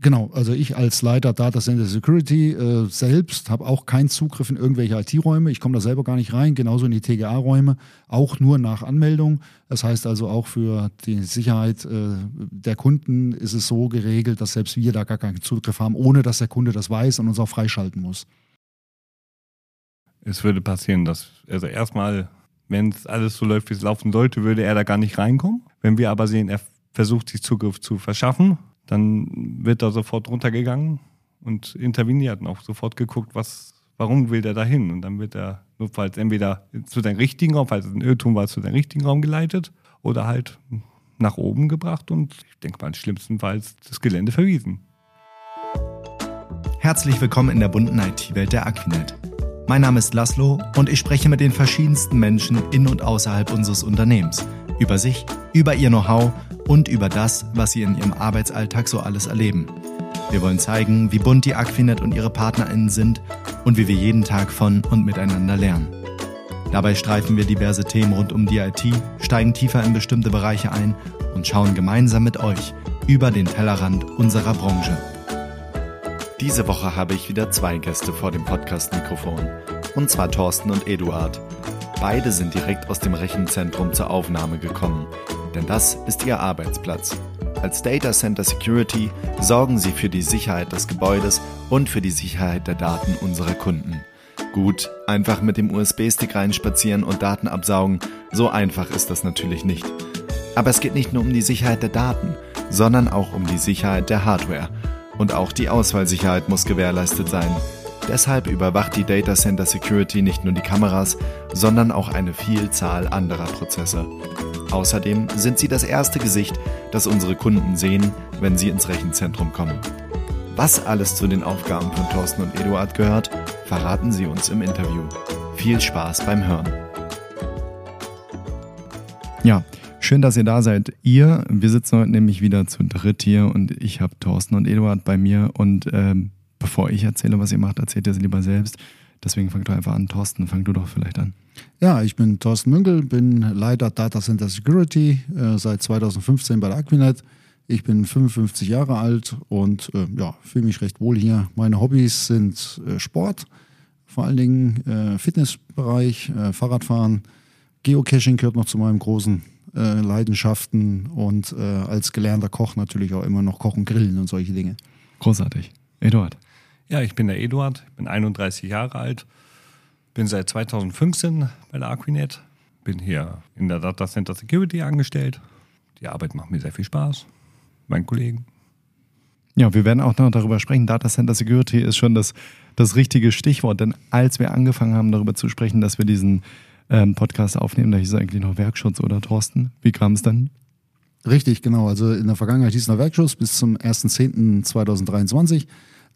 Genau, also ich als Leiter Data Center Security äh, selbst habe auch keinen Zugriff in irgendwelche IT-Räume. Ich komme da selber gar nicht rein, genauso in die TGA-Räume, auch nur nach Anmeldung. Das heißt also auch für die Sicherheit äh, der Kunden ist es so geregelt, dass selbst wir da gar keinen Zugriff haben, ohne dass der Kunde das weiß und uns auch freischalten muss. Es würde passieren, dass, also erstmal, wenn es alles so läuft, wie es laufen sollte, würde er da gar nicht reinkommen. Wenn wir aber sehen, er versucht sich Zugriff zu verschaffen, dann wird da sofort runtergegangen und interveniert und auch sofort geguckt, was, warum will der da hin? Und dann wird er notfalls entweder zu deinem richtigen Raum, falls es ein Irrtum war, zu deinem richtigen Raum geleitet oder halt nach oben gebracht und ich denke mal, schlimmstenfalls das Gelände verwiesen. Herzlich willkommen in der bunten IT-Welt der Aquinet. Mein Name ist Laszlo und ich spreche mit den verschiedensten Menschen in und außerhalb unseres Unternehmens über sich, über ihr Know-how und über das, was sie in ihrem Arbeitsalltag so alles erleben. Wir wollen zeigen, wie bunt die Aquinet und ihre PartnerInnen sind und wie wir jeden Tag von und miteinander lernen. Dabei streifen wir diverse Themen rund um die IT, steigen tiefer in bestimmte Bereiche ein und schauen gemeinsam mit euch über den Tellerrand unserer Branche. Diese Woche habe ich wieder zwei Gäste vor dem Podcast-Mikrofon. Und zwar Thorsten und Eduard. Beide sind direkt aus dem Rechenzentrum zur Aufnahme gekommen denn das ist ihr Arbeitsplatz. Als Data Center Security sorgen sie für die Sicherheit des Gebäudes und für die Sicherheit der Daten unserer Kunden. Gut, einfach mit dem USB-Stick reinspazieren und Daten absaugen, so einfach ist das natürlich nicht. Aber es geht nicht nur um die Sicherheit der Daten, sondern auch um die Sicherheit der Hardware. Und auch die Ausfallsicherheit muss gewährleistet sein. Deshalb überwacht die Data Center Security nicht nur die Kameras, sondern auch eine Vielzahl anderer Prozesse. Außerdem sind sie das erste Gesicht, das unsere Kunden sehen, wenn sie ins Rechenzentrum kommen. Was alles zu den Aufgaben von Thorsten und Eduard gehört, verraten sie uns im Interview. Viel Spaß beim Hören. Ja, schön, dass ihr da seid. Ihr, wir sitzen heute nämlich wieder zu dritt hier und ich habe Thorsten und Eduard bei mir und ähm, bevor ich erzähle, was ihr macht, erzählt ihr es lieber selbst. Deswegen fang doch einfach an. Thorsten, fang du doch vielleicht an. Ja, ich bin Thorsten Münkel, bin Leiter Data Center Security äh, seit 2015 bei der Aquinet. Ich bin 55 Jahre alt und äh, ja, fühle mich recht wohl hier. Meine Hobbys sind äh, Sport, vor allen Dingen äh, Fitnessbereich, äh, Fahrradfahren. Geocaching gehört noch zu meinen großen äh, Leidenschaften und als gelernter Koch natürlich auch immer noch Kochen, Grillen und solche Dinge. Großartig. Eduard. Ja, ich bin der Eduard, ich bin 31 Jahre alt, bin seit 2015 bei der Aquinet, bin hier in der Data Center Security angestellt. Die Arbeit macht mir sehr viel Spaß, meinen Kollegen. Ja, wir werden auch noch darüber sprechen. Data Center Security ist schon das, das richtige Stichwort, denn als wir angefangen haben, darüber zu sprechen, dass wir diesen ähm, Podcast aufnehmen, da hieß es eigentlich noch Werkschutz oder Thorsten. Wie kam es dann? Richtig, genau. Also in der Vergangenheit hieß es noch Werkschutz bis zum 1.10.2023.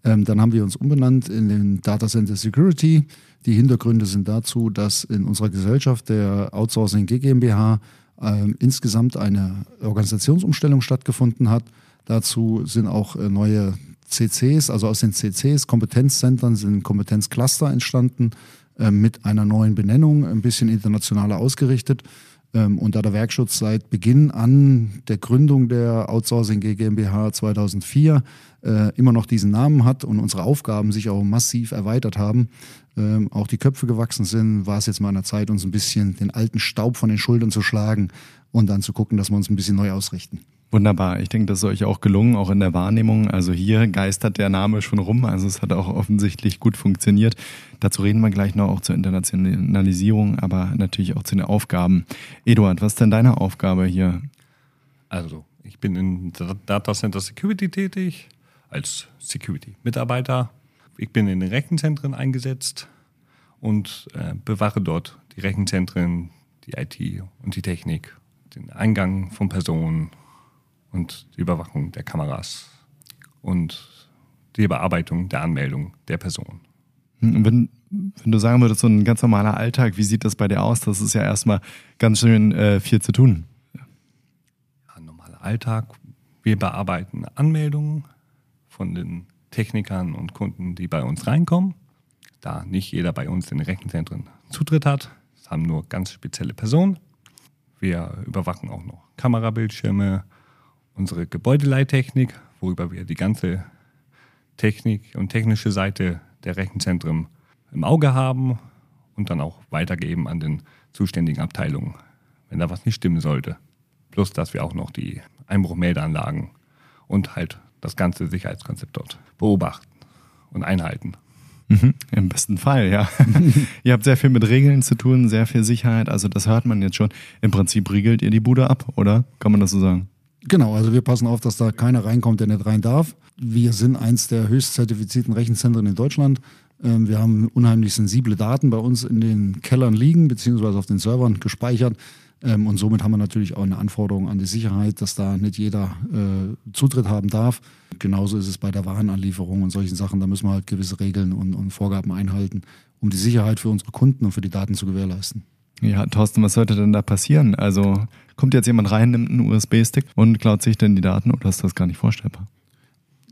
Ähm, dann haben wir uns umbenannt in den Data Center Security. Die Hintergründe sind dazu, dass in unserer Gesellschaft der Outsourcing GmbH äh, insgesamt eine Organisationsumstellung stattgefunden hat. Dazu sind auch äh, neue CCs, also aus den CCs, Kompetenzzentren, sind Kompetenzcluster entstanden äh, mit einer neuen Benennung, ein bisschen internationaler ausgerichtet. Ähm, und da der Werkschutz seit Beginn an der Gründung der Outsourcing GmbH 2004 äh, immer noch diesen Namen hat und unsere Aufgaben sich auch massiv erweitert haben, ähm, auch die Köpfe gewachsen sind, war es jetzt mal an der Zeit, uns ein bisschen den alten Staub von den Schultern zu schlagen und dann zu gucken, dass wir uns ein bisschen neu ausrichten. Wunderbar. Ich denke, das ist euch auch gelungen, auch in der Wahrnehmung. Also hier geistert der Name schon rum. Also es hat auch offensichtlich gut funktioniert. Dazu reden wir gleich noch auch zur Internationalisierung, aber natürlich auch zu den Aufgaben. Eduard, was ist denn deine Aufgabe hier? Also, ich bin in Data Center Security tätig als Security-Mitarbeiter. Ich bin in den Rechenzentren eingesetzt und äh, bewache dort die Rechenzentren, die IT und die Technik, den Eingang von Personen und die Überwachung der Kameras und die Bearbeitung der Anmeldung der Person. Hm, wenn, wenn du sagen würdest, so ein ganz normaler Alltag, wie sieht das bei dir aus? Das ist ja erstmal ganz schön äh, viel zu tun. Ja, ein normaler Alltag. Wir bearbeiten Anmeldungen von den Technikern und Kunden, die bei uns reinkommen. Da nicht jeder bei uns in den Rechenzentren Zutritt hat. Das haben nur ganz spezielle Personen. Wir überwachen auch noch Kamerabildschirme, unsere Gebäudeleittechnik, worüber wir die ganze Technik und technische Seite der Rechenzentren im Auge haben und dann auch weitergeben an den zuständigen Abteilungen, wenn da was nicht stimmen sollte. Plus, dass wir auch noch die Einbruchmeldeanlagen und halt das ganze Sicherheitskonzept dort beobachten und einhalten. Mhm, Im besten Fall, ja. ihr habt sehr viel mit Regeln zu tun, sehr viel Sicherheit. Also das hört man jetzt schon. Im Prinzip riegelt ihr die Bude ab, oder? Kann man das so sagen? Genau, also wir passen auf, dass da keiner reinkommt, der nicht rein darf. Wir sind eins der höchst zertifizierten Rechenzentren in Deutschland. Ähm, wir haben unheimlich sensible Daten bei uns in den Kellern liegen, beziehungsweise auf den Servern gespeichert. Ähm, und somit haben wir natürlich auch eine Anforderung an die Sicherheit, dass da nicht jeder äh, Zutritt haben darf. Genauso ist es bei der Warenanlieferung und solchen Sachen. Da müssen wir halt gewisse Regeln und, und Vorgaben einhalten, um die Sicherheit für unsere Kunden und für die Daten zu gewährleisten. Ja, Thorsten, was sollte denn da passieren? Also kommt jetzt jemand rein, nimmt einen USB-Stick und klaut sich denn die Daten oder ist das gar nicht vorstellbar?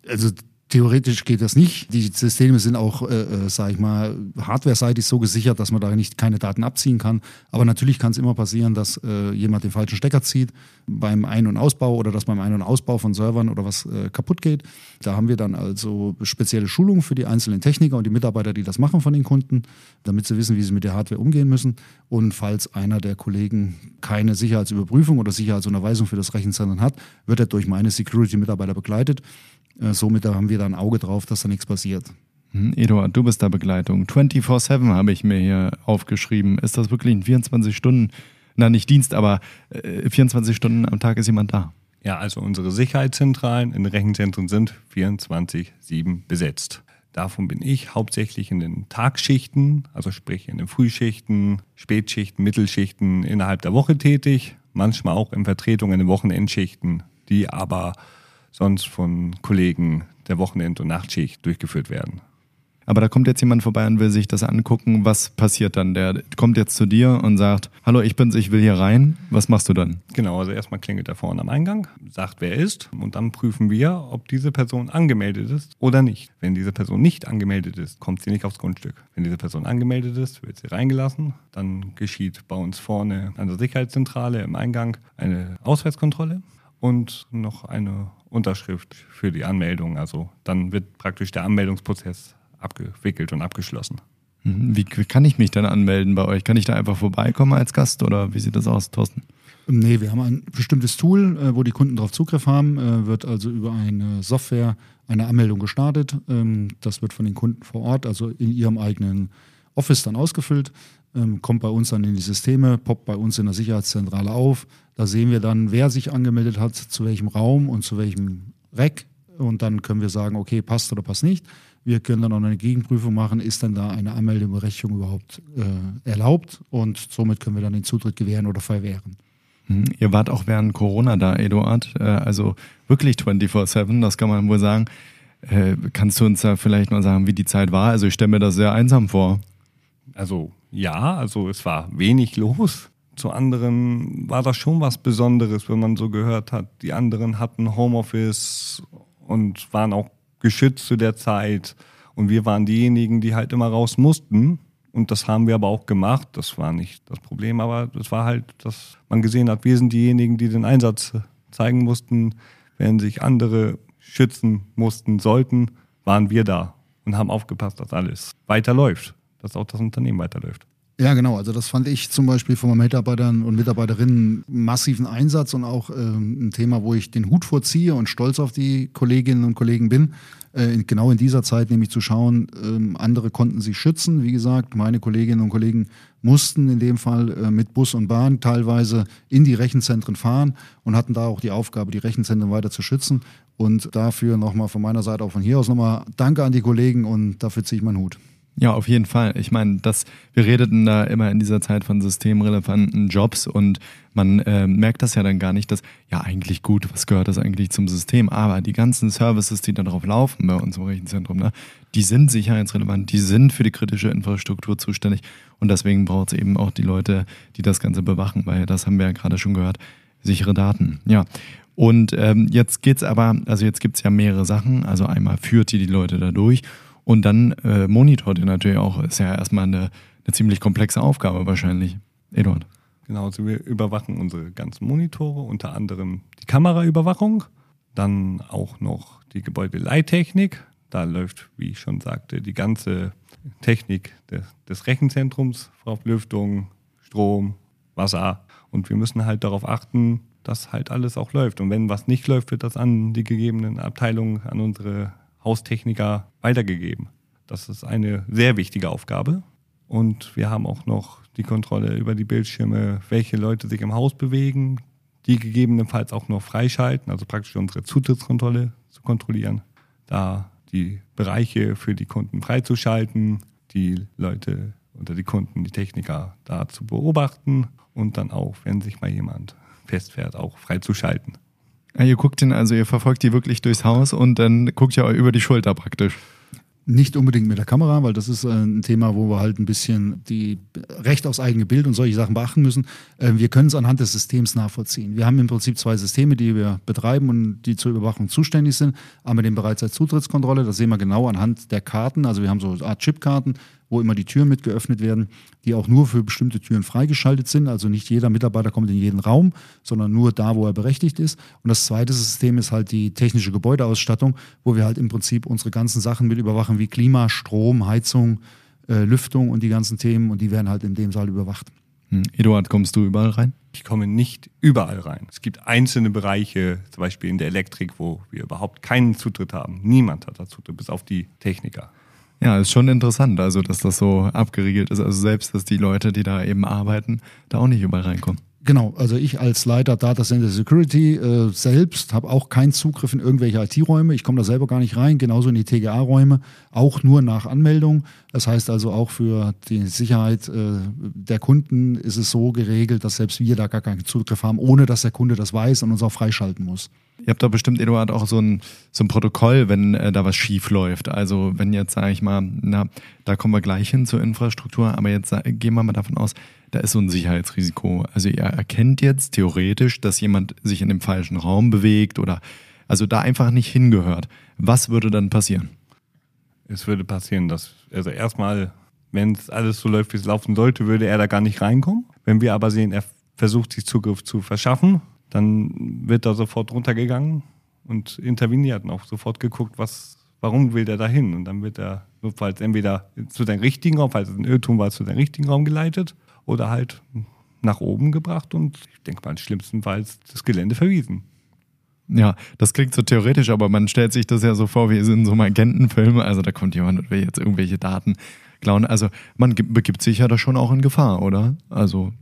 Also Theoretisch geht das nicht. Die Systeme sind auch, äh, äh, sage ich mal, hardware-seitig so gesichert, dass man da nicht keine Daten abziehen kann. Aber natürlich kann es immer passieren, dass äh, jemand den falschen Stecker zieht beim Ein- und Ausbau oder dass beim Ein- und Ausbau von Servern oder was äh, kaputt geht. Da haben wir dann also spezielle Schulungen für die einzelnen Techniker und die Mitarbeiter, die das machen von den Kunden, damit sie wissen, wie sie mit der Hardware umgehen müssen. Und falls einer der Kollegen keine Sicherheitsüberprüfung oder Sicherheitsunterweisung für das Rechenzentrum hat, wird er durch meine Security-Mitarbeiter begleitet. Äh, somit haben wir da ein Auge drauf, dass da nichts passiert. Hm, Eduard, du bist da Begleitung. 24-7 habe ich mir hier aufgeschrieben. Ist das wirklich ein 24 Stunden, na nicht Dienst, aber äh, 24 Stunden am Tag ist jemand da? Ja, also unsere Sicherheitszentralen in den Rechenzentren sind 24-7 besetzt. Davon bin ich hauptsächlich in den Tagschichten, also sprich in den Frühschichten, Spätschichten, Mittelschichten innerhalb der Woche tätig, manchmal auch in Vertretung in den Wochenendschichten, die aber sonst von Kollegen der Wochenend- und Nachtschicht durchgeführt werden. Aber da kommt jetzt jemand vorbei und will sich das angucken. Was passiert dann? Der kommt jetzt zu dir und sagt, hallo, ich bin's, ich will hier rein. Was machst du dann? Genau, also erstmal klingelt er vorne am Eingang, sagt, wer er ist und dann prüfen wir, ob diese Person angemeldet ist oder nicht. Wenn diese Person nicht angemeldet ist, kommt sie nicht aufs Grundstück. Wenn diese Person angemeldet ist, wird sie reingelassen. Dann geschieht bei uns vorne an der Sicherheitszentrale im Eingang eine Ausweiskontrolle und noch eine Unterschrift für die Anmeldung. Also dann wird praktisch der Anmeldungsprozess abgewickelt und abgeschlossen. Mhm. Wie, wie kann ich mich dann anmelden bei euch? Kann ich da einfach vorbeikommen als Gast oder wie sieht das aus, Thorsten? Nee, wir haben ein bestimmtes Tool, äh, wo die Kunden darauf Zugriff haben, äh, wird also über eine Software eine Anmeldung gestartet. Ähm, das wird von den Kunden vor Ort, also in ihrem eigenen Office dann ausgefüllt, ähm, kommt bei uns dann in die Systeme, poppt bei uns in der Sicherheitszentrale auf. Da sehen wir dann, wer sich angemeldet hat, zu welchem Raum und zu welchem Rack. Und dann können wir sagen, okay, passt oder passt nicht. Wir können dann auch eine Gegenprüfung machen, ist denn da eine Anmeldeberechtigung überhaupt äh, erlaubt? Und somit können wir dann den Zutritt gewähren oder verwehren. Hm, ihr wart auch während Corona da, Eduard, äh, also wirklich 24-7, das kann man wohl sagen. Äh, kannst du uns da vielleicht mal sagen, wie die Zeit war? Also ich stelle mir das sehr einsam vor. Also ja, also es war wenig los. Zu anderen war das schon was Besonderes, wenn man so gehört hat. Die anderen hatten Homeoffice und waren auch geschützt zu der Zeit. Und wir waren diejenigen, die halt immer raus mussten. Und das haben wir aber auch gemacht. Das war nicht das Problem, aber das war halt, dass man gesehen hat, wir sind diejenigen, die den Einsatz zeigen mussten. Während sich andere schützen mussten, sollten, waren wir da und haben aufgepasst, dass alles weiterläuft, dass auch das Unternehmen weiterläuft. Ja, genau. Also das fand ich zum Beispiel von meinen Mitarbeitern und Mitarbeiterinnen massiven Einsatz und auch ähm, ein Thema, wo ich den Hut vorziehe und stolz auf die Kolleginnen und Kollegen bin. Äh, genau in dieser Zeit nämlich zu schauen, ähm, andere konnten sich schützen. Wie gesagt, meine Kolleginnen und Kollegen mussten in dem Fall äh, mit Bus und Bahn teilweise in die Rechenzentren fahren und hatten da auch die Aufgabe, die Rechenzentren weiter zu schützen. Und dafür nochmal von meiner Seite auch von hier aus nochmal Danke an die Kollegen und dafür ziehe ich meinen Hut. Ja, auf jeden Fall. Ich meine, das, wir redeten da immer in dieser Zeit von systemrelevanten Jobs und man äh, merkt das ja dann gar nicht, dass, ja, eigentlich gut, was gehört das eigentlich zum System? Aber die ganzen Services, die da drauf laufen bei uns im Rechenzentrum, ne, die sind sicherheitsrelevant, die sind für die kritische Infrastruktur zuständig und deswegen braucht es eben auch die Leute, die das Ganze bewachen, weil das haben wir ja gerade schon gehört, sichere Daten. Ja. Und ähm, jetzt geht's aber, also jetzt gibt's ja mehrere Sachen. Also einmal führt ihr die Leute da durch und dann äh, monitort ihr natürlich auch. Ist ja erstmal eine, eine ziemlich komplexe Aufgabe wahrscheinlich. Eduard. Genau, also wir überwachen unsere ganzen Monitore, unter anderem die Kameraüberwachung. Dann auch noch die Gebäudeleittechnik. Da läuft, wie ich schon sagte, die ganze Technik des, des Rechenzentrums Lüftung, Strom, Wasser. Und wir müssen halt darauf achten, dass halt alles auch läuft. Und wenn was nicht läuft, wird das an die gegebenen Abteilungen, an unsere Haustechniker weitergegeben. Das ist eine sehr wichtige Aufgabe. Und wir haben auch noch die Kontrolle über die Bildschirme, welche Leute sich im Haus bewegen, die gegebenenfalls auch noch freischalten, also praktisch unsere Zutrittskontrolle zu kontrollieren, da die Bereiche für die Kunden freizuschalten, die Leute oder die Kunden, die Techniker da zu beobachten und dann auch, wenn sich mal jemand festfährt, auch freizuschalten. Ja, ihr guckt ihn also, ihr verfolgt die wirklich durchs Haus und dann guckt ihr über die Schulter praktisch. Nicht unbedingt mit der Kamera, weil das ist äh, ein Thema, wo wir halt ein bisschen die Recht aufs eigene Bild und solche Sachen beachten müssen. Äh, wir können es anhand des Systems nachvollziehen. Wir haben im Prinzip zwei Systeme, die wir betreiben und die zur Überwachung zuständig sind. Einmal den bereits als Zutrittskontrolle, das sehen wir genau anhand der Karten. Also wir haben so eine Art Chipkarten, wo immer die Türen mit geöffnet werden, die auch nur für bestimmte Türen freigeschaltet sind. Also nicht jeder Mitarbeiter kommt in jeden Raum, sondern nur da, wo er berechtigt ist. Und das zweite System ist halt die technische Gebäudeausstattung, wo wir halt im Prinzip unsere ganzen Sachen mit überwachen, wie Klima, Strom, Heizung, äh, Lüftung und die ganzen Themen. Und die werden halt in dem Saal überwacht. Hm. Eduard, kommst du überall rein? Ich komme nicht überall rein. Es gibt einzelne Bereiche, zum Beispiel in der Elektrik, wo wir überhaupt keinen Zutritt haben. Niemand hat da Zutritt, bis auf die Techniker. Ja, ist schon interessant, also dass das so abgeriegelt ist. Also selbst, dass die Leute, die da eben arbeiten, da auch nicht überall reinkommen. Genau, also ich als Leiter Data Center Security äh, selbst habe auch keinen Zugriff in irgendwelche IT-Räume. Ich komme da selber gar nicht rein, genauso in die TGA-Räume, auch nur nach Anmeldung. Das heißt also auch für die Sicherheit äh, der Kunden ist es so geregelt, dass selbst wir da gar keinen Zugriff haben, ohne dass der Kunde das weiß und uns auch freischalten muss. Ihr habt doch bestimmt, Eduard, auch so ein, so ein Protokoll, wenn äh, da was schief läuft. Also wenn jetzt, sage ich mal, na, da kommen wir gleich hin zur Infrastruktur, aber jetzt gehen wir mal davon aus, da ist so ein Sicherheitsrisiko. Also ihr erkennt jetzt theoretisch, dass jemand sich in dem falschen Raum bewegt oder also da einfach nicht hingehört. Was würde dann passieren? Es würde passieren, dass, also erstmal, wenn es alles so läuft, wie es laufen sollte, würde er da gar nicht reinkommen. Wenn wir aber sehen, er versucht sich Zugriff zu verschaffen, dann wird da sofort runtergegangen und interveniert und auch sofort geguckt, was, warum will der da hin? Und dann wird er notfalls entweder zu deinem richtigen Raum, falls es ein Irrtum war, zu deinem richtigen Raum geleitet oder halt nach oben gebracht und ich denke mal, schlimmstenfalls das Gelände verwiesen. Ja, das klingt so theoretisch, aber man stellt sich das ja so vor, wie in so einem Agentenfilm. Also da kommt jemand und will jetzt irgendwelche Daten klauen. Also man begibt sich ja da schon auch in Gefahr, oder? Also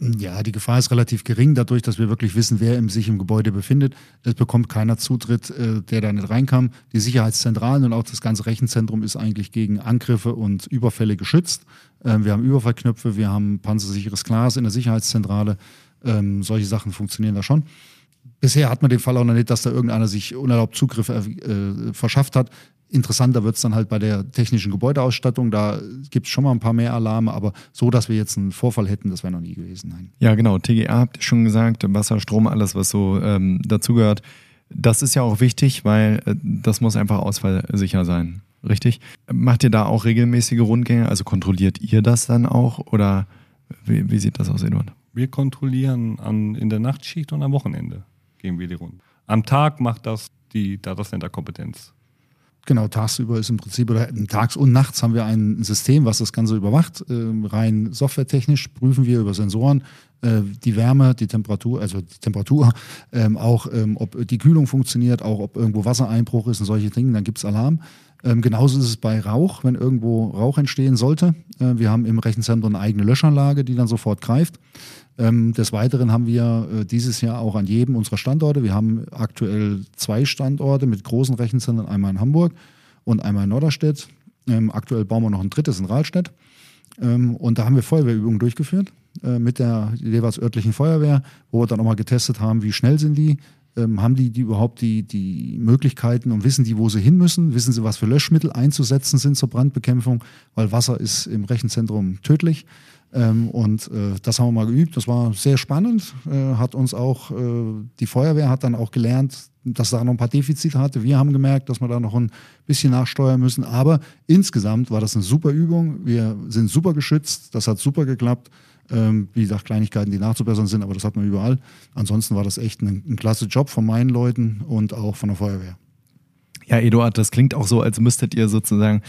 ja, die Gefahr ist relativ gering, dadurch, dass wir wirklich wissen, wer sich im Gebäude befindet. Es bekommt keiner Zutritt, äh, der da nicht reinkam. Die Sicherheitszentralen und auch das ganze Rechenzentrum ist eigentlich gegen Angriffe und Überfälle geschützt. Ähm, wir haben Überfallknöpfe, wir haben panzersicheres Glas in der Sicherheitszentrale. Ähm, solche Sachen funktionieren da schon. Bisher hat man den Fall auch noch nicht, dass da irgendeiner sich unerlaubt Zugriff äh, verschafft hat. Interessanter wird es dann halt bei der technischen Gebäudeausstattung. Da gibt es schon mal ein paar mehr Alarme, aber so, dass wir jetzt einen Vorfall hätten, das wäre noch nie gewesen. Nein. Ja, genau. TGA habt ihr schon gesagt, Wasser, Strom, alles, was so ähm, dazugehört. Das ist ja auch wichtig, weil äh, das muss einfach ausfallsicher sein. Richtig? Macht ihr da auch regelmäßige Rundgänge? Also kontrolliert ihr das dann auch? Oder wie, wie sieht das aus, Eduard? Wir kontrollieren an, in der Nachtschicht und am Wochenende gehen wir die Runden. Am Tag macht das die Data Center Kompetenz. Genau, tagsüber ist im Prinzip, oder tags und nachts haben wir ein System, was das Ganze überwacht. Äh, rein softwaretechnisch prüfen wir über Sensoren äh, die Wärme, die Temperatur, also die Temperatur, ähm, auch ähm, ob die Kühlung funktioniert, auch ob irgendwo Wassereinbruch ist und solche Dinge, dann gibt es Alarm. Ähm, genauso ist es bei Rauch, wenn irgendwo Rauch entstehen sollte. Äh, wir haben im Rechenzentrum eine eigene Löschanlage, die dann sofort greift. Ähm, des Weiteren haben wir äh, dieses Jahr auch an jedem unserer Standorte, wir haben aktuell zwei Standorte mit großen Rechenzentren, einmal in Hamburg und einmal in Norderstedt. Ähm, aktuell bauen wir noch ein drittes in Rahlstedt. Ähm, und da haben wir Feuerwehrübungen durchgeführt äh, mit der jeweils örtlichen Feuerwehr, wo wir dann auch mal getestet haben, wie schnell sind die, ähm, haben die, die überhaupt die, die Möglichkeiten und wissen die, wo sie hin müssen? Wissen sie, was für Löschmittel einzusetzen sind zur Brandbekämpfung? Weil Wasser ist im Rechenzentrum tödlich. Ähm, und äh, das haben wir mal geübt. Das war sehr spannend. Äh, hat uns auch, äh, die Feuerwehr hat dann auch gelernt, dass da noch ein paar Defizite hatte. Wir haben gemerkt, dass wir da noch ein bisschen nachsteuern müssen. Aber insgesamt war das eine super Übung. Wir sind super geschützt. Das hat super geklappt. Ähm, wie gesagt, Kleinigkeiten, die nachzubessern sind, aber das hat man überall. Ansonsten war das echt ein, ein klasse Job von meinen Leuten und auch von der Feuerwehr. Ja, Eduard, das klingt auch so, als müsstet ihr sozusagen,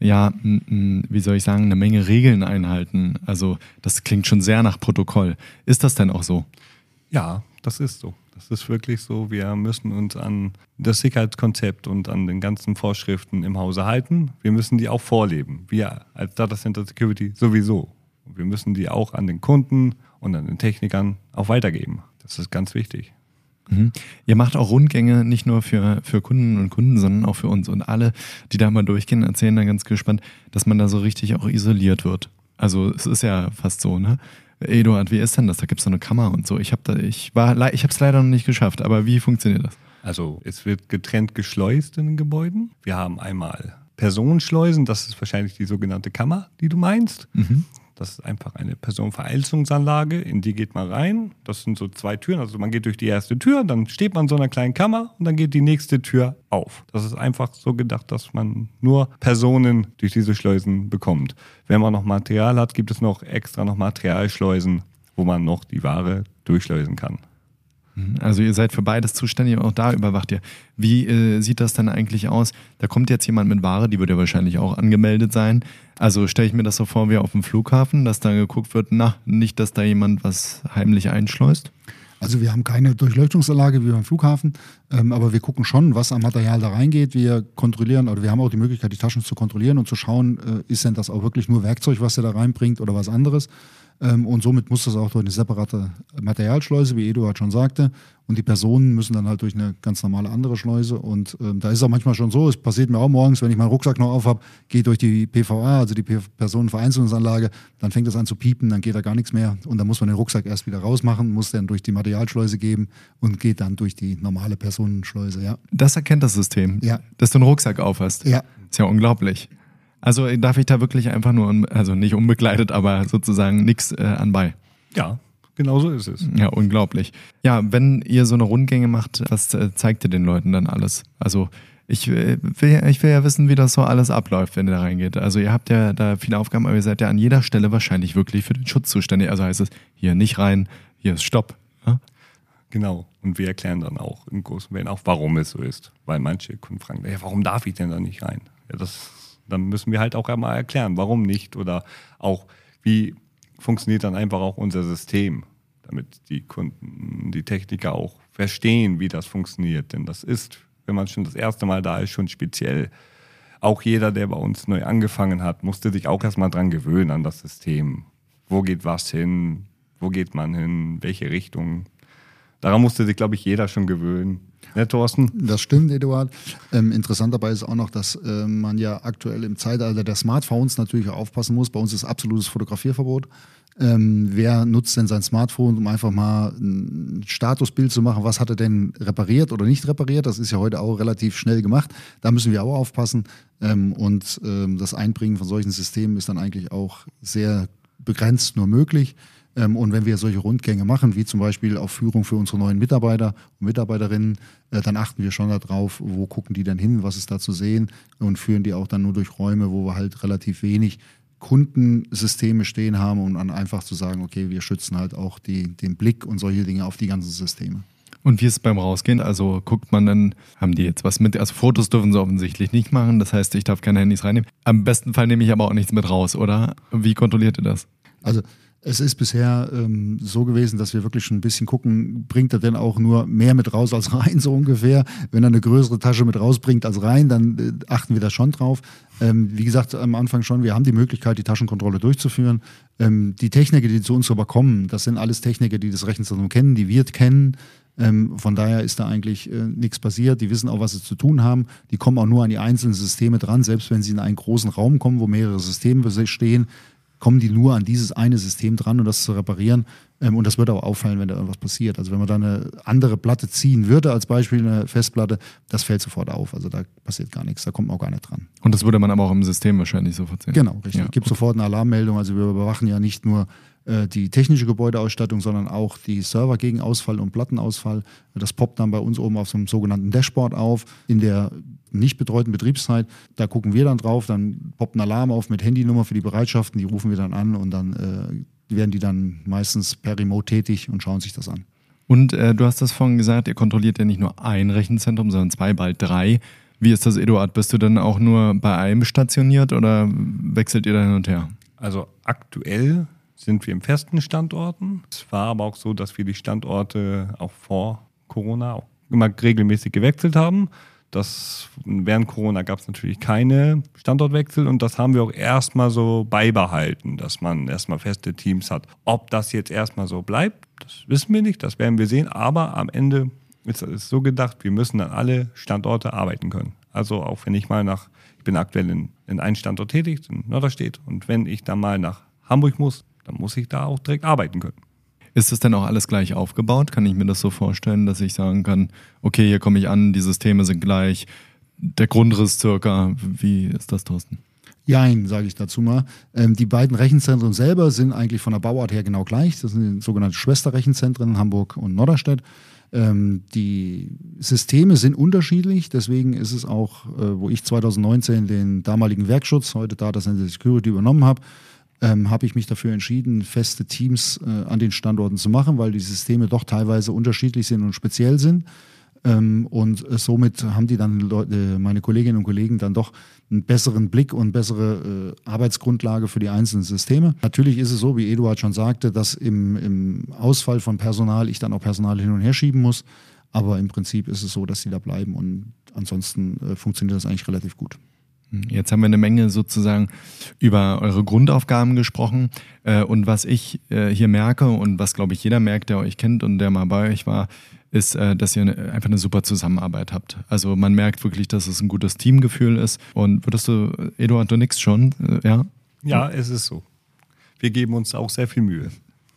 ja, wie soll ich sagen, eine Menge Regeln einhalten. Also das klingt schon sehr nach Protokoll. Ist das denn auch so? Ja, das ist so. Das ist wirklich so. Wir müssen uns an das Sicherheitskonzept und an den ganzen Vorschriften im Hause halten. Wir müssen die auch vorleben. Wir als Data Center Security sowieso. Wir müssen die auch an den Kunden und an den Technikern auch weitergeben. Das ist ganz wichtig. Mhm. Ihr macht auch Rundgänge nicht nur für, für Kunden und Kunden, sondern auch für uns. Und alle, die da mal durchgehen, erzählen dann ganz gespannt, dass man da so richtig auch isoliert wird. Also es ist ja fast so, ne? Eduard, wie ist denn das? Da gibt es so eine Kammer und so. Ich habe da, ich war, ich habe es leider noch nicht geschafft, aber wie funktioniert das? Also es wird getrennt geschleust in den Gebäuden. Wir haben einmal Personenschleusen, das ist wahrscheinlich die sogenannte Kammer, die du meinst. Mhm. Das ist einfach eine Personenvereilungsanlage, in die geht man rein. Das sind so zwei Türen. Also man geht durch die erste Tür, dann steht man in so einer kleinen Kammer und dann geht die nächste Tür auf. Das ist einfach so gedacht, dass man nur Personen durch diese Schleusen bekommt. Wenn man noch Material hat, gibt es noch extra noch Materialschleusen, wo man noch die Ware durchschleusen kann. Mhm. Also ihr seid für beides zuständig und auch da überwacht ihr. Wie äh, sieht das dann eigentlich aus? Da kommt jetzt jemand mit Ware, die wird ja wahrscheinlich auch angemeldet sein. Also stelle ich mir das so vor wie auf dem Flughafen, dass da geguckt wird, na, nicht, dass da jemand was heimlich einschleust? Also wir haben keine Durchleuchtungsanlage wie beim Flughafen, ähm, aber wir gucken schon, was am Material da reingeht. Wir kontrollieren, oder wir haben auch die Möglichkeit, die Taschen zu kontrollieren und zu schauen, äh, ist denn das auch wirklich nur Werkzeug, was er da reinbringt oder was anderes. Ähm, und somit muss das auch durch eine separate Materialschleuse, wie Eduard schon sagte. Und die Personen müssen dann halt durch eine ganz normale andere Schleuse. Und ähm, da ist es auch manchmal schon so, es passiert mir auch morgens, wenn ich meinen Rucksack noch auf habe, gehe durch die PVA, also die Personenvereinzelungsanlage, dann fängt es an zu piepen, dann geht da gar nichts mehr. Und dann muss man den Rucksack erst wieder rausmachen, muss dann durch die Materialschleuse geben und geht dann durch die normale Personenschleuse, ja. Das erkennt das System, ja. dass du einen Rucksack auf hast. Ja. Ist ja unglaublich. Also darf ich da wirklich einfach nur, also nicht unbegleitet, aber sozusagen nichts äh, anbei. Ja, genau so ist es. Ja, unglaublich. Ja, wenn ihr so eine Rundgänge macht, was äh, zeigt ihr den Leuten dann alles? Also ich äh, will, ich will ja wissen, wie das so alles abläuft, wenn ihr da reingeht. Also ihr habt ja da viele Aufgaben, aber ihr seid ja an jeder Stelle wahrscheinlich wirklich für den Schutz zuständig. Also heißt es, hier nicht rein, hier ist Stopp. Ja? Genau. Und wir erklären dann auch im Großen Wellen auch, warum es so ist. Weil manche Kunden fragen, ja, warum darf ich denn da nicht rein? Ja, das dann müssen wir halt auch einmal erklären, warum nicht oder auch, wie funktioniert dann einfach auch unser System, damit die Kunden, die Techniker auch verstehen, wie das funktioniert. Denn das ist, wenn man schon das erste Mal da ist, schon speziell. Auch jeder, der bei uns neu angefangen hat, musste sich auch erstmal dran gewöhnen an das System. Wo geht was hin? Wo geht man hin? Welche Richtung? Daran musste sich, glaube ich, jeder schon gewöhnen. Ja, Thorsten? Das stimmt, Eduard. Ähm, interessant dabei ist auch noch, dass äh, man ja aktuell im Zeitalter der Smartphones natürlich auch aufpassen muss. Bei uns ist absolutes Fotografierverbot. Ähm, wer nutzt denn sein Smartphone, um einfach mal ein Statusbild zu machen? Was hat er denn repariert oder nicht repariert? Das ist ja heute auch relativ schnell gemacht. Da müssen wir auch aufpassen. Ähm, und ähm, das Einbringen von solchen Systemen ist dann eigentlich auch sehr begrenzt nur möglich. Ähm, und wenn wir solche Rundgänge machen, wie zum Beispiel auf Führung für unsere neuen Mitarbeiter und Mitarbeiterinnen, äh, dann achten wir schon darauf, wo gucken die denn hin, was ist da zu sehen und führen die auch dann nur durch Räume, wo wir halt relativ wenig Kundensysteme stehen haben, um dann einfach zu sagen, okay, wir schützen halt auch die, den Blick und solche Dinge auf die ganzen Systeme. Und wie ist es beim Rausgehen? Also guckt man dann, haben die jetzt was mit? Also Fotos dürfen sie offensichtlich nicht machen. Das heißt, ich darf keine Handys reinnehmen. Am besten Fall nehme ich aber auch nichts mit raus, oder? Wie kontrolliert ihr das? Also es ist bisher ähm, so gewesen, dass wir wirklich schon ein bisschen gucken, bringt er denn auch nur mehr mit raus als rein, so ungefähr. Wenn er eine größere Tasche mit rausbringt als rein, dann äh, achten wir da schon drauf. Ähm, wie gesagt, am Anfang schon, wir haben die Möglichkeit, die Taschenkontrolle durchzuführen. Ähm, die Techniker, die zu uns aber kommen, das sind alles Techniker, die das Rechenzentrum kennen, die wir kennen. Ähm, von daher ist da eigentlich äh, nichts passiert. Die wissen auch, was sie zu tun haben. Die kommen auch nur an die einzelnen Systeme dran, selbst wenn sie in einen großen Raum kommen, wo mehrere Systeme stehen kommen die nur an dieses eine System dran, um das zu reparieren. Ähm, und das wird auch auffallen, wenn da irgendwas passiert. Also wenn man da eine andere Platte ziehen würde, als Beispiel eine Festplatte, das fällt sofort auf. Also da passiert gar nichts, da kommt man auch gar nicht dran. Und das würde man aber auch im System wahrscheinlich sofort sehen. Genau, richtig. Ja, Gibt okay. sofort eine Alarmmeldung. Also wir überwachen ja nicht nur äh, die technische Gebäudeausstattung, sondern auch die Server gegen Ausfall und Plattenausfall. Das poppt dann bei uns oben auf so einem sogenannten Dashboard auf. In der nicht betreuten Betriebszeit, da gucken wir dann drauf, dann poppt ein Alarm auf mit Handynummer für die Bereitschaften, die rufen wir dann an und dann äh, werden die dann meistens per Remote tätig und schauen sich das an. Und äh, du hast das vorhin gesagt, ihr kontrolliert ja nicht nur ein Rechenzentrum, sondern zwei, bald drei. Wie ist das, Eduard? Bist du dann auch nur bei einem stationiert oder wechselt ihr da hin und her? Also aktuell sind wir im festen Standorten. Es war aber auch so, dass wir die Standorte auch vor Corona auch immer regelmäßig gewechselt haben. Das, während Corona gab es natürlich keine Standortwechsel und das haben wir auch erstmal so beibehalten, dass man erstmal feste Teams hat. Ob das jetzt erstmal so bleibt, das wissen wir nicht, das werden wir sehen, aber am Ende ist es so gedacht, wir müssen an alle Standorte arbeiten können. Also auch wenn ich mal nach, ich bin aktuell in, in einem Standort tätig, in Norderstedt, und wenn ich dann mal nach Hamburg muss, dann muss ich da auch direkt arbeiten können. Ist das denn auch alles gleich aufgebaut? Kann ich mir das so vorstellen, dass ich sagen kann, okay, hier komme ich an, die Systeme sind gleich, der Grundriss circa. Wie ist das, Thorsten? Jein, sage ich dazu mal. Ähm, die beiden Rechenzentren selber sind eigentlich von der Bauart her genau gleich. Das sind sogenannte Schwesterrechenzentren Hamburg und Norderstedt. Ähm, die Systeme sind unterschiedlich, deswegen ist es auch, äh, wo ich 2019 den damaligen Werkschutz, heute Data Center Security übernommen habe, ähm, habe ich mich dafür entschieden, feste Teams äh, an den Standorten zu machen, weil die Systeme doch teilweise unterschiedlich sind und speziell sind. Ähm, und äh, somit haben die dann Leute, meine Kolleginnen und Kollegen dann doch einen besseren Blick und bessere äh, Arbeitsgrundlage für die einzelnen Systeme. Natürlich ist es so, wie Eduard schon sagte, dass im, im Ausfall von Personal ich dann auch Personal hin und her schieben muss. Aber im Prinzip ist es so, dass sie da bleiben und ansonsten äh, funktioniert das eigentlich relativ gut. Jetzt haben wir eine Menge sozusagen über eure Grundaufgaben gesprochen. Äh, und was ich äh, hier merke und was, glaube ich, jeder merkt, der euch kennt und der mal bei euch war, ist, äh, dass ihr einfach eine super Zusammenarbeit habt. Also man merkt wirklich, dass es ein gutes Teamgefühl ist. Und würdest du, Eduard, du nix schon, ja? Ja, es ist so. Wir geben uns auch sehr viel Mühe.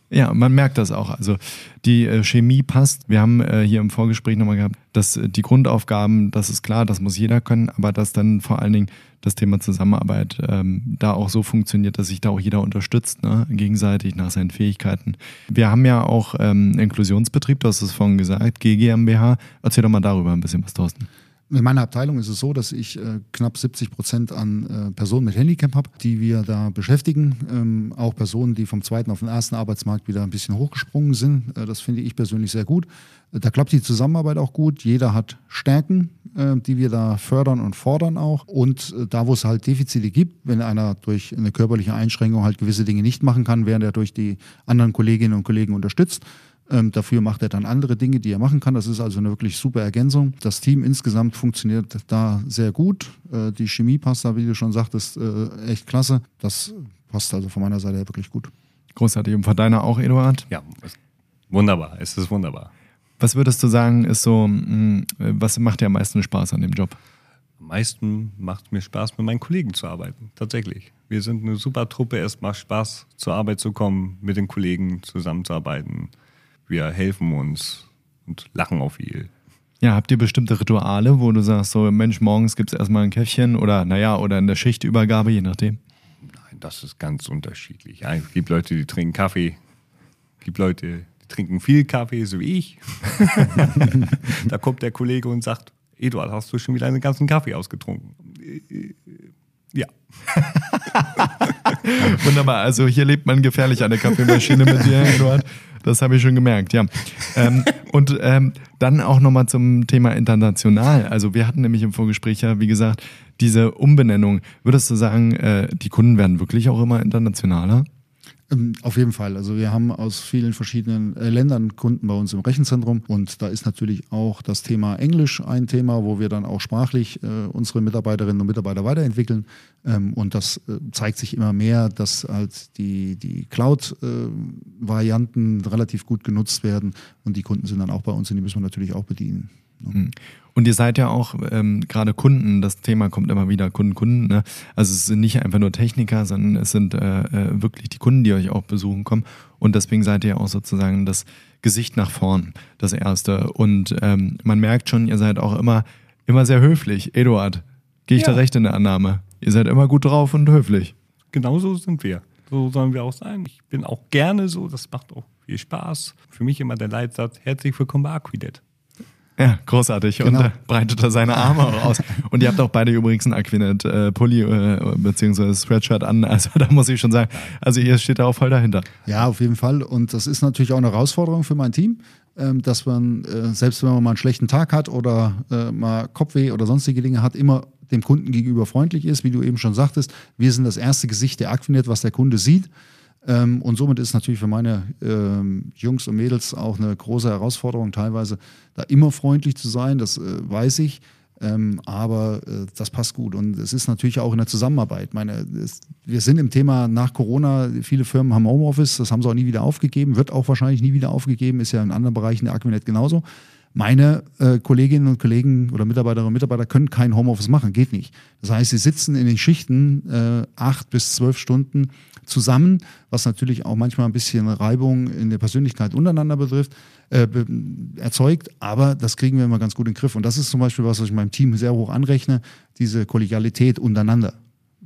Ja, man merkt das auch. Also die äh, Chemie passt. Wir haben äh, hier im Vorgespräch nochmal gehabt, dass äh, die Grundaufgaben, das ist klar, das muss jeder können, aber dass dann vor allen Dingen das Thema Zusammenarbeit ähm, da auch so funktioniert, dass sich da auch jeder unterstützt, ne? gegenseitig nach seinen Fähigkeiten. Wir haben ja auch ähm, Inklusionsbetrieb, du hast es vorhin gesagt, GGMBH. Erzähl doch mal darüber ein bisschen was, Thorsten. In meiner Abteilung ist es so, dass ich äh, knapp 70 Prozent an äh, Personen mit Handicap habe, die wir da beschäftigen. Ähm, auch Personen, die vom zweiten auf den ersten Arbeitsmarkt wieder ein bisschen hochgesprungen sind. Äh, das finde ich persönlich sehr gut. Äh, da klappt die Zusammenarbeit auch gut. Jeder hat Stärken, äh, die wir da fördern und fordern auch. Und äh, da, wo es halt Defizite gibt, wenn einer durch eine körperliche Einschränkung halt gewisse Dinge nicht machen kann, während er durch die anderen Kolleginnen und Kollegen unterstützt, ähm, dafür macht er dann andere Dinge, die er machen kann. Das ist also eine wirklich super Ergänzung. Das Team insgesamt funktioniert da sehr gut. Äh, die Chemie passt da, wie du schon sagtest, äh, echt klasse. Das passt also von meiner Seite her wirklich gut. Großartig. Und von deiner auch, Eduard? Ja, wunderbar. Es ist wunderbar. Was würdest du sagen, ist so, hm, was macht dir am meisten Spaß an dem Job? Am meisten macht mir Spaß, mit meinen Kollegen zu arbeiten. Tatsächlich. Wir sind eine super Truppe. Es macht Spaß, zur Arbeit zu kommen, mit den Kollegen zusammenzuarbeiten wir helfen uns und lachen auch viel. Ja, habt ihr bestimmte Rituale, wo du sagst, so Mensch, morgens gibt es erstmal ein Käffchen oder naja, oder in der Schichtübergabe, je nachdem? Nein, das ist ganz unterschiedlich. Es gibt Leute, die trinken Kaffee, es gibt Leute, die trinken viel Kaffee, so wie ich. da kommt der Kollege und sagt, Eduard, hast du schon wieder einen ganzen Kaffee ausgetrunken? Ja. Wunderbar, also hier lebt man gefährlich an der Kaffeemaschine mit dir, Eduard. Das habe ich schon gemerkt, ja. ähm, und ähm, dann auch nochmal zum Thema international. Also wir hatten nämlich im Vorgespräch ja, wie gesagt, diese Umbenennung. Würdest du sagen, äh, die Kunden werden wirklich auch immer internationaler? Ähm, auf jeden Fall. Also wir haben aus vielen verschiedenen äh, Ländern Kunden bei uns im Rechenzentrum und da ist natürlich auch das Thema Englisch ein Thema, wo wir dann auch sprachlich äh, unsere Mitarbeiterinnen und Mitarbeiter weiterentwickeln. Ähm, und das äh, zeigt sich immer mehr, dass halt die, die Cloud-Varianten relativ gut genutzt werden und die Kunden sind dann auch bei uns und die müssen wir natürlich auch bedienen. Ne? Und ihr seid ja auch ähm, gerade Kunden, das Thema kommt immer wieder, Kunden, Kunden. Ne? Also es sind nicht einfach nur Techniker, sondern es sind äh, äh, wirklich die Kunden, die euch auch besuchen kommen. Und deswegen seid ihr auch sozusagen das Gesicht nach vorn, das Erste. Und ähm, man merkt schon, ihr seid auch immer, immer sehr höflich. Eduard, gehe ich ja. da recht in der Annahme? Ihr seid immer gut drauf und höflich. Genauso sind wir. So sollen wir auch sein. Ich bin auch gerne so, das macht auch viel Spaß. Für mich immer der Leitsatz, herzlich willkommen bei Aquidet. Ja, großartig. Genau. Und äh, breitet er seine Arme auch aus. Und ihr habt auch beide übrigens einen Aquinet-Pulli äh, beziehungsweise Sweatshirt an. Also da muss ich schon sagen, also ihr steht da auch voll dahinter. Ja, auf jeden Fall. Und das ist natürlich auch eine Herausforderung für mein Team, ähm, dass man, äh, selbst wenn man mal einen schlechten Tag hat oder äh, mal Kopfweh oder sonstige Dinge hat, immer dem Kunden gegenüber freundlich ist, wie du eben schon sagtest. Wir sind das erste Gesicht der Aquinet, was der Kunde sieht. Ähm, und somit ist natürlich für meine ähm, Jungs und Mädels auch eine große Herausforderung, teilweise da immer freundlich zu sein, das äh, weiß ich. Ähm, aber äh, das passt gut. Und es ist natürlich auch in der Zusammenarbeit. Meine, es, wir sind im Thema nach Corona, viele Firmen haben Homeoffice, das haben sie auch nie wieder aufgegeben, wird auch wahrscheinlich nie wieder aufgegeben, ist ja in anderen Bereichen der Aquinet genauso. Meine äh, Kolleginnen und Kollegen oder Mitarbeiterinnen und Mitarbeiter können kein Homeoffice machen, geht nicht. Das heißt, sie sitzen in den Schichten äh, acht bis zwölf Stunden zusammen, was natürlich auch manchmal ein bisschen Reibung in der Persönlichkeit untereinander betrifft, äh, erzeugt, aber das kriegen wir immer ganz gut in den Griff. Und das ist zum Beispiel was, was ich meinem Team sehr hoch anrechne, diese Kollegialität untereinander.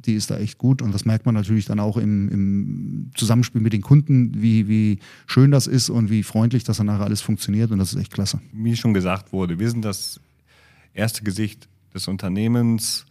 Die ist da echt gut und das merkt man natürlich dann auch im, im Zusammenspiel mit den Kunden, wie, wie schön das ist und wie freundlich das dann nachher alles funktioniert und das ist echt klasse. Wie schon gesagt wurde, wir sind das erste Gesicht des Unternehmens.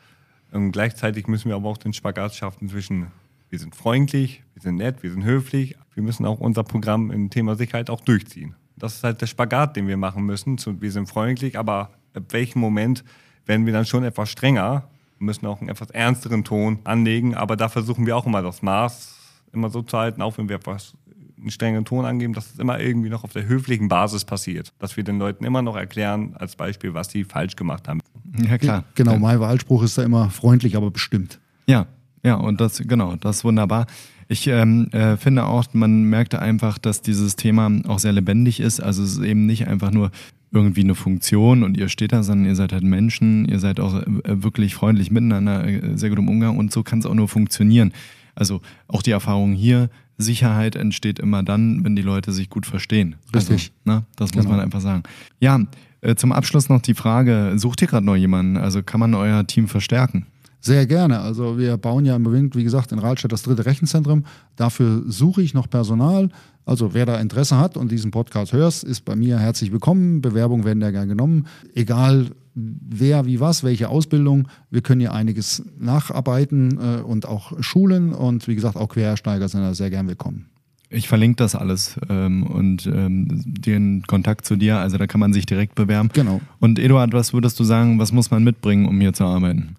Und gleichzeitig müssen wir aber auch den Spagat schaffen zwischen wir sind freundlich, wir sind nett, wir sind höflich. Wir müssen auch unser Programm im Thema Sicherheit auch durchziehen. Das ist halt der Spagat, den wir machen müssen. Wir sind freundlich, aber ab welchem Moment werden wir dann schon etwas strenger, müssen auch einen etwas ernsteren Ton anlegen. Aber da versuchen wir auch immer das Maß immer so zu halten, auch wenn wir etwas einen strengen Ton angeben, dass es immer irgendwie noch auf der höflichen Basis passiert. Dass wir den Leuten immer noch erklären, als Beispiel, was sie falsch gemacht haben. Ja, klar. Genau, mein Wahlspruch ist da immer freundlich, aber bestimmt. Ja, ja, und das, genau, das ist wunderbar. Ich ähm, äh, finde auch, man merkt einfach, dass dieses Thema auch sehr lebendig ist. Also es ist eben nicht einfach nur irgendwie eine Funktion und ihr steht da, sondern ihr seid halt Menschen, ihr seid auch äh, wirklich freundlich miteinander, äh, sehr gut im Umgang und so kann es auch nur funktionieren. Also auch die Erfahrung hier, Sicherheit entsteht immer dann, wenn die Leute sich gut verstehen. Richtig. Also, ne, das muss Genau. man einfach sagen. Ja, äh, zum Abschluss noch die Frage, sucht ihr gerade noch jemanden? Also kann man euer Team verstärken? Sehr gerne. Also wir bauen ja im Moment, wie gesagt, in Rahlstedt das dritte Rechenzentrum. Dafür suche ich noch Personal. Also wer da Interesse hat und diesen Podcast hörst, ist bei mir herzlich willkommen. Bewerbungen werden da gerne genommen. Egal wer, wie was, welche Ausbildung. Wir können hier einiges nacharbeiten äh, und auch schulen. Und wie gesagt, auch Quereinsteiger sind da sehr gern willkommen. Ich verlinke das alles ähm, und ähm, den Kontakt zu dir, also da kann man sich direkt bewerben. Genau. Und Eduard, was würdest du sagen, was muss man mitbringen, um hier zu arbeiten?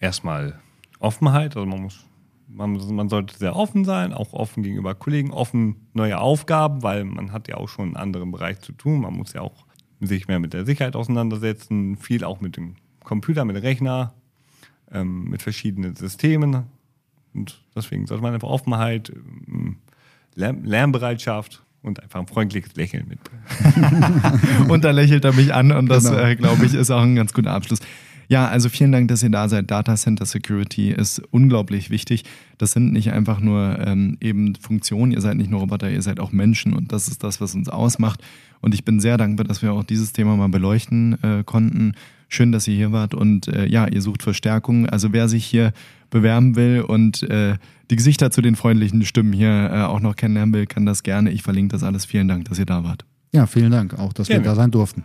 Erstmal Offenheit, also man muss, man, man sollte sehr offen sein, auch offen gegenüber Kollegen, offen neue Aufgaben, weil man hat ja auch schon einen anderen Bereich zu tun. Man muss ja auch sich mehr mit der Sicherheit auseinandersetzen, viel auch mit dem Computer, mit dem Rechner, ähm, mit verschiedenen Systemen. Und deswegen sollte man einfach Offenheit, ähm, Lern Lernbereitschaft und einfach ein freundliches Lächeln mitbringen. Und da lächelt er mich an und das, Genau. äh, glaube ich, ist auch ein ganz guter Abschluss. Ja, also vielen Dank, dass ihr da seid. Data Center Security ist unglaublich wichtig. Das sind nicht einfach nur ähm, eben Funktionen, ihr seid nicht nur Roboter, ihr seid auch Menschen und das ist das, was uns ausmacht. Und ich bin sehr dankbar, dass wir auch dieses Thema mal beleuchten äh, konnten. Schön, dass ihr hier wart und äh, ja, ihr sucht Verstärkung. Also wer sich hier bewerben will und äh, die Gesichter zu den freundlichen Stimmen hier äh, auch noch kennenlernen will, kann das gerne. Ich verlinke das alles. Vielen Dank, dass ihr da wart. Ja, vielen Dank auch, dass wir Gerne. da sein durften.